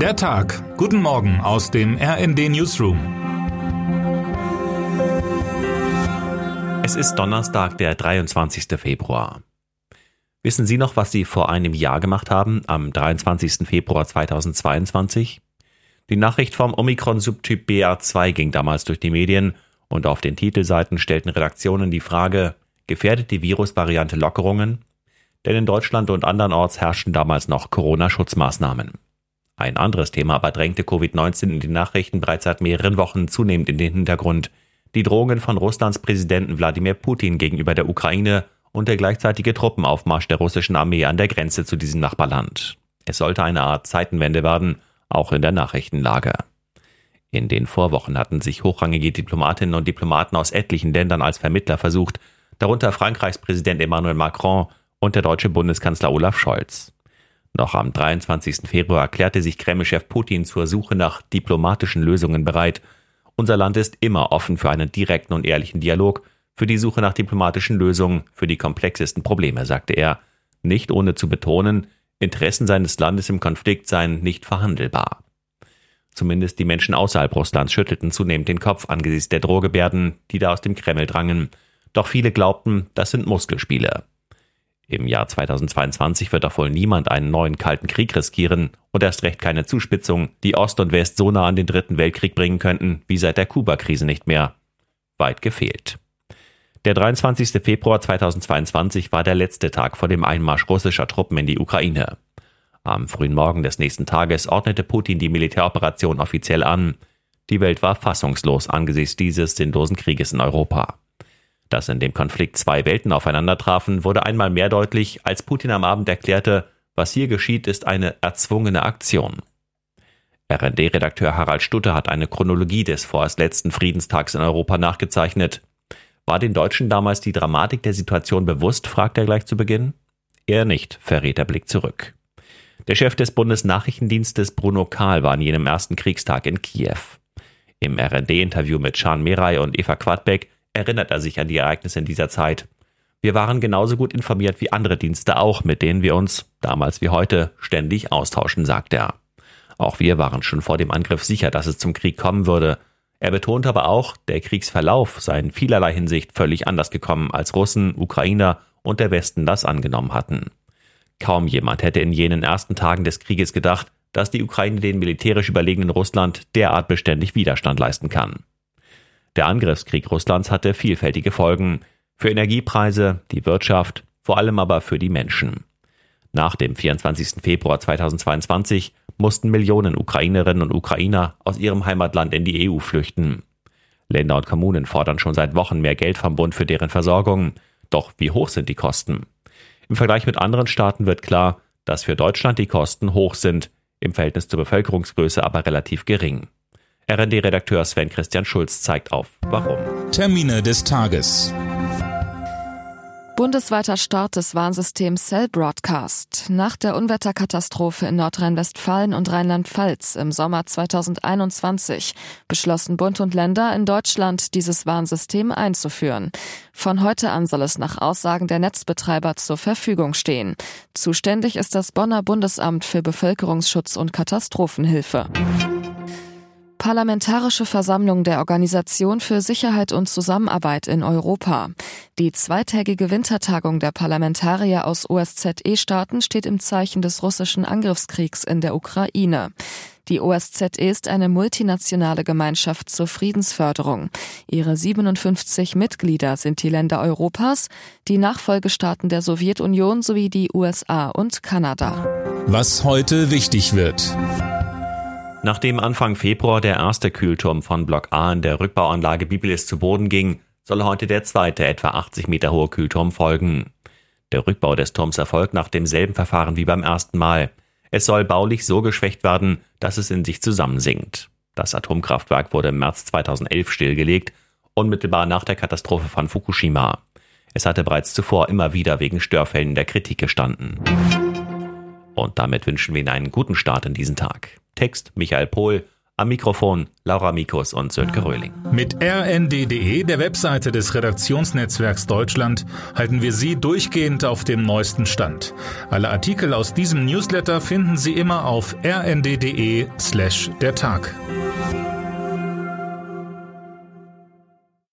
Der Tag. Guten Morgen aus dem RND Newsroom. Es ist Donnerstag, der 23. Februar. Wissen Sie noch, was Sie vor einem Jahr gemacht haben, am 23. Februar 2022? Die Nachricht vom Omikron-Subtyp BA2 ging damals durch die Medien und auf den Titelseiten stellten Redaktionen die Frage, gefährdet die Virusvariante Lockerungen? Denn in Deutschland und andernorts herrschten damals noch Corona-Schutzmaßnahmen. Ein anderes Thema aber drängte Covid-19 in den Nachrichten bereits seit mehreren Wochen zunehmend in den Hintergrund. Die Drohungen von Russlands Präsidenten Wladimir Putin gegenüber der Ukraine und der gleichzeitige Truppenaufmarsch der russischen Armee an der Grenze zu diesem Nachbarland. Es sollte eine Art Zeitenwende werden, auch in der Nachrichtenlage. In den Vorwochen hatten sich hochrangige Diplomatinnen und Diplomaten aus etlichen Ländern als Vermittler versucht, darunter Frankreichs Präsident Emmanuel Macron und der deutsche Bundeskanzler Olaf Scholz. Noch am 23. Februar erklärte sich Kreml-Chef Putin zur Suche nach diplomatischen Lösungen bereit. Unser Land ist immer offen für einen direkten und ehrlichen Dialog, für die Suche nach diplomatischen Lösungen für die komplexesten Probleme, sagte er, nicht ohne zu betonen, Interessen seines Landes im Konflikt seien nicht verhandelbar. Zumindest die Menschen außerhalb Russlands schüttelten zunehmend den Kopf angesichts der Drohgebärden, die da aus dem Kreml drangen. Doch viele glaubten, das sind Muskelspiele. Im Jahr 2022 wird doch wohl niemand einen neuen Kalten Krieg riskieren und erst recht keine Zuspitzung, die Ost und West so nah an den Dritten Weltkrieg bringen könnten, wie seit der Kuba-Krise nicht mehr. Weit gefehlt. Der 23. Februar 2022 war der letzte Tag vor dem Einmarsch russischer Truppen in die Ukraine. Am frühen Morgen des nächsten Tages ordnete Putin die Militäroperation offiziell an. Die Welt war fassungslos angesichts dieses sinnlosen Krieges in Europa. Dass in dem Konflikt zwei Welten aufeinandertrafen, wurde einmal mehr deutlich, als Putin am Abend erklärte, was hier geschieht, ist eine erzwungene Aktion. RD-Redakteur Harald Stutte hat eine Chronologie des vorerst letzten Friedenstags in Europa nachgezeichnet. War den Deutschen damals die Dramatik der Situation bewusst, fragt er gleich zu Beginn. Er nicht, verrät der Blick zurück. Der Chef des Bundesnachrichtendienstes Bruno Kahl war an jenem ersten Kriegstag in Kiew. Im RD-Interview mit Schan Meray und Eva Quadbeck erinnert er sich an die Ereignisse in dieser Zeit. Wir waren genauso gut informiert wie andere Dienste auch, mit denen wir uns, damals wie heute, ständig austauschen, sagt er. Auch wir waren schon vor dem Angriff sicher, dass es zum Krieg kommen würde. Er betont aber auch, der Kriegsverlauf sei in vielerlei Hinsicht völlig anders gekommen, als Russen, Ukrainer und der Westen das angenommen hatten. Kaum jemand hätte in jenen ersten Tagen des Krieges gedacht, dass die Ukraine den militärisch überlegenen Russland derart beständig Widerstand leisten kann. Der Angriffskrieg Russlands hatte vielfältige Folgen für Energiepreise, die Wirtschaft, vor allem aber für die Menschen. Nach dem 24. Februar 2022 mussten Millionen Ukrainerinnen und Ukrainer aus ihrem Heimatland in die EU flüchten. Länder und Kommunen fordern schon seit Wochen mehr Geld vom Bund für deren Versorgung. Doch wie hoch sind die Kosten? Im Vergleich mit anderen Staaten wird klar, dass für Deutschland die Kosten hoch sind, im Verhältnis zur Bevölkerungsgröße aber relativ gering. RD-Redakteur Sven Christian Schulz zeigt auf, warum. Termine des Tages. Bundesweiter Start des Warnsystems Cell Broadcast. Nach der Unwetterkatastrophe in Nordrhein-Westfalen und Rheinland-Pfalz im Sommer 2021 beschlossen Bund und Länder in Deutschland dieses Warnsystem einzuführen. Von heute an soll es nach Aussagen der Netzbetreiber zur Verfügung stehen. Zuständig ist das Bonner Bundesamt für Bevölkerungsschutz und Katastrophenhilfe. Parlamentarische Versammlung der Organisation für Sicherheit und Zusammenarbeit in Europa. Die zweitägige Wintertagung der Parlamentarier aus OSZE-Staaten steht im Zeichen des russischen Angriffskriegs in der Ukraine. Die OSZE ist eine multinationale Gemeinschaft zur Friedensförderung. Ihre 57 Mitglieder sind die Länder Europas, die Nachfolgestaaten der Sowjetunion sowie die USA und Kanada. Was heute wichtig wird. Nachdem Anfang Februar der erste Kühlturm von Block A in der Rückbauanlage Bibilis zu Boden ging, soll heute der zweite etwa 80 Meter hohe Kühlturm folgen. Der Rückbau des Turms erfolgt nach demselben Verfahren wie beim ersten Mal. Es soll baulich so geschwächt werden, dass es in sich zusammensinkt. Das Atomkraftwerk wurde im März 2011 stillgelegt, unmittelbar nach der Katastrophe von Fukushima. Es hatte bereits zuvor immer wieder wegen Störfällen der Kritik gestanden. Und damit wünschen wir Ihnen einen guten Start in diesen Tag. Text Michael Pohl, Am Mikrofon Laura Mikus und Sönke Röhling. Mit rnd.de, der Webseite des Redaktionsnetzwerks Deutschland, halten wir Sie durchgehend auf dem neuesten Stand. Alle Artikel aus diesem Newsletter finden Sie immer auf rnd.de slash der Tag.